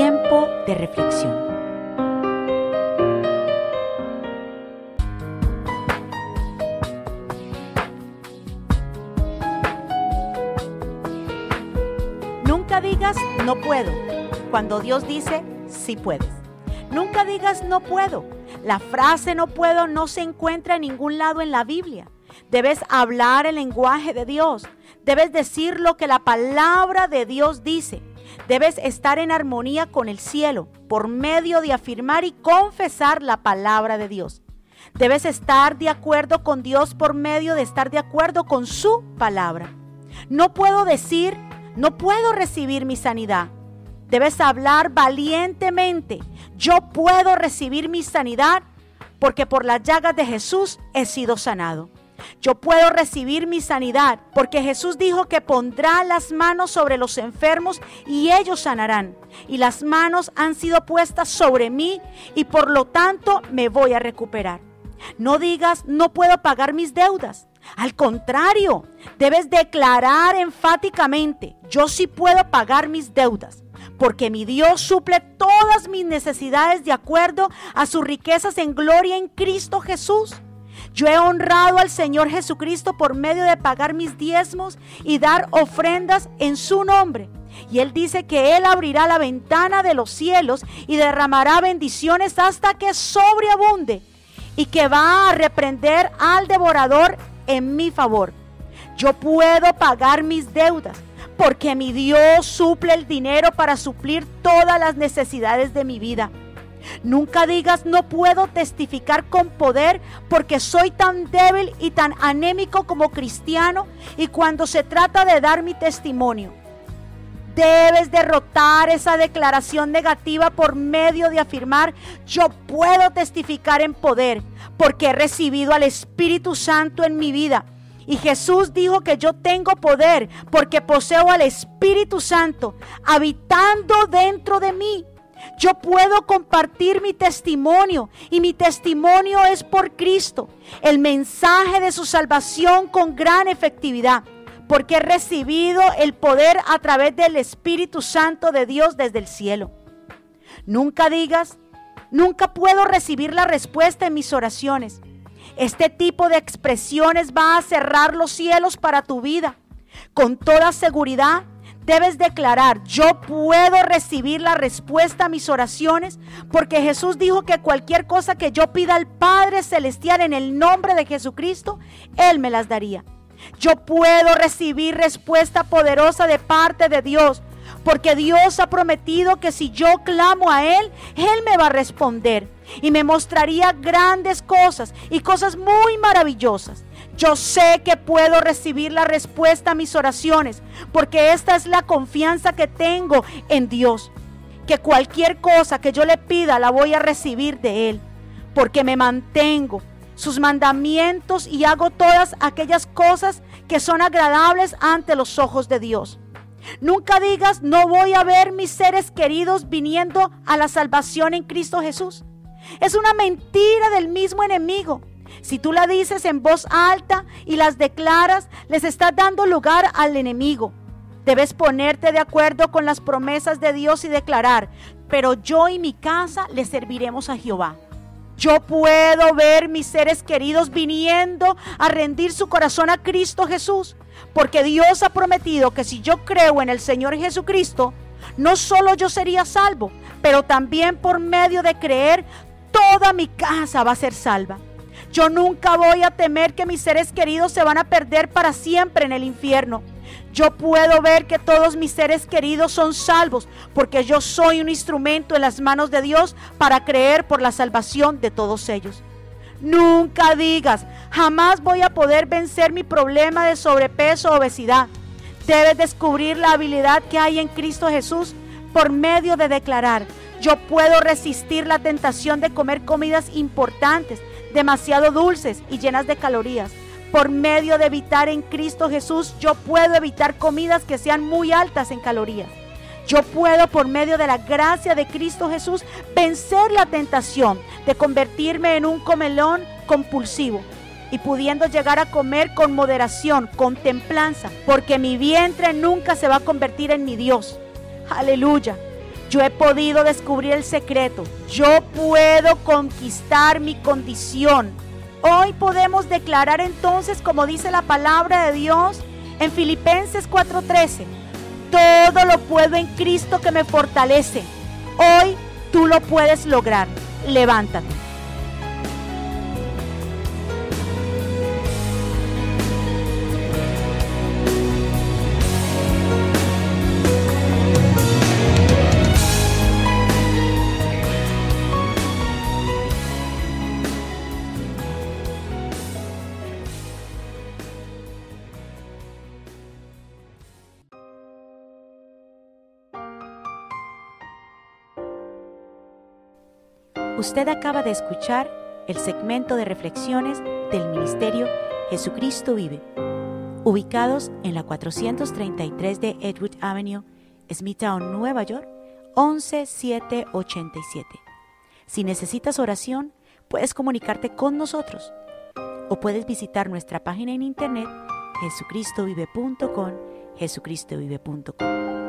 Tiempo de reflexión. Nunca digas no puedo cuando Dios dice sí puedes. Nunca digas no puedo. La frase no puedo no se encuentra en ningún lado en la Biblia. Debes hablar el lenguaje de Dios. Debes decir lo que la palabra de Dios dice. Debes estar en armonía con el cielo por medio de afirmar y confesar la palabra de Dios. Debes estar de acuerdo con Dios por medio de estar de acuerdo con su palabra. No puedo decir, no puedo recibir mi sanidad. Debes hablar valientemente. Yo puedo recibir mi sanidad porque por las llagas de Jesús he sido sanado. Yo puedo recibir mi sanidad porque Jesús dijo que pondrá las manos sobre los enfermos y ellos sanarán. Y las manos han sido puestas sobre mí y por lo tanto me voy a recuperar. No digas, no puedo pagar mis deudas. Al contrario, debes declarar enfáticamente, yo sí puedo pagar mis deudas porque mi Dios suple todas mis necesidades de acuerdo a sus riquezas en gloria en Cristo Jesús. Yo he honrado al Señor Jesucristo por medio de pagar mis diezmos y dar ofrendas en su nombre. Y Él dice que Él abrirá la ventana de los cielos y derramará bendiciones hasta que sobreabunde y que va a reprender al devorador en mi favor. Yo puedo pagar mis deudas porque mi Dios suple el dinero para suplir todas las necesidades de mi vida. Nunca digas no puedo testificar con poder porque soy tan débil y tan anémico como cristiano y cuando se trata de dar mi testimonio. Debes derrotar esa declaración negativa por medio de afirmar yo puedo testificar en poder porque he recibido al Espíritu Santo en mi vida. Y Jesús dijo que yo tengo poder porque poseo al Espíritu Santo habitando dentro de mí. Yo puedo compartir mi testimonio y mi testimonio es por Cristo, el mensaje de su salvación con gran efectividad, porque he recibido el poder a través del Espíritu Santo de Dios desde el cielo. Nunca digas, nunca puedo recibir la respuesta en mis oraciones. Este tipo de expresiones va a cerrar los cielos para tu vida. Con toda seguridad, debes declarar, yo puedo recibir la respuesta a mis oraciones, porque Jesús dijo que cualquier cosa que yo pida al Padre Celestial en el nombre de Jesucristo, Él me las daría. Yo puedo recibir respuesta poderosa de parte de Dios, porque Dios ha prometido que si yo clamo a Él, Él me va a responder y me mostraría grandes cosas y cosas muy maravillosas. Yo sé que puedo recibir la respuesta a mis oraciones, porque esta es la confianza que tengo en Dios. Que cualquier cosa que yo le pida la voy a recibir de Él, porque me mantengo sus mandamientos y hago todas aquellas cosas que son agradables ante los ojos de Dios. Nunca digas, no voy a ver mis seres queridos viniendo a la salvación en Cristo Jesús. Es una mentira del mismo enemigo. Si tú la dices en voz alta y las declaras, les estás dando lugar al enemigo. Debes ponerte de acuerdo con las promesas de Dios y declarar, pero yo y mi casa le serviremos a Jehová. Yo puedo ver mis seres queridos viniendo a rendir su corazón a Cristo Jesús, porque Dios ha prometido que si yo creo en el Señor Jesucristo, no solo yo sería salvo, pero también por medio de creer, toda mi casa va a ser salva. Yo nunca voy a temer que mis seres queridos se van a perder para siempre en el infierno. Yo puedo ver que todos mis seres queridos son salvos porque yo soy un instrumento en las manos de Dios para creer por la salvación de todos ellos. Nunca digas, jamás voy a poder vencer mi problema de sobrepeso o obesidad. Debes descubrir la habilidad que hay en Cristo Jesús por medio de declarar, yo puedo resistir la tentación de comer comidas importantes, demasiado dulces y llenas de calorías. Por medio de evitar en Cristo Jesús, yo puedo evitar comidas que sean muy altas en calorías. Yo puedo, por medio de la gracia de Cristo Jesús, vencer la tentación de convertirme en un comelón compulsivo y pudiendo llegar a comer con moderación, con templanza, porque mi vientre nunca se va a convertir en mi Dios. Aleluya. Yo he podido descubrir el secreto. Yo puedo conquistar mi condición. Hoy podemos declarar entonces, como dice la palabra de Dios en Filipenses 4:13, todo lo puedo en Cristo que me fortalece. Hoy tú lo puedes lograr. Levántate. Usted acaba de escuchar el segmento de reflexiones del Ministerio Jesucristo Vive, ubicados en la 433 de Edward Avenue, Smithtown, Nueva York, 11787. Si necesitas oración, puedes comunicarte con nosotros o puedes visitar nuestra página en internet jesucristovive.com, jesucristovive.com.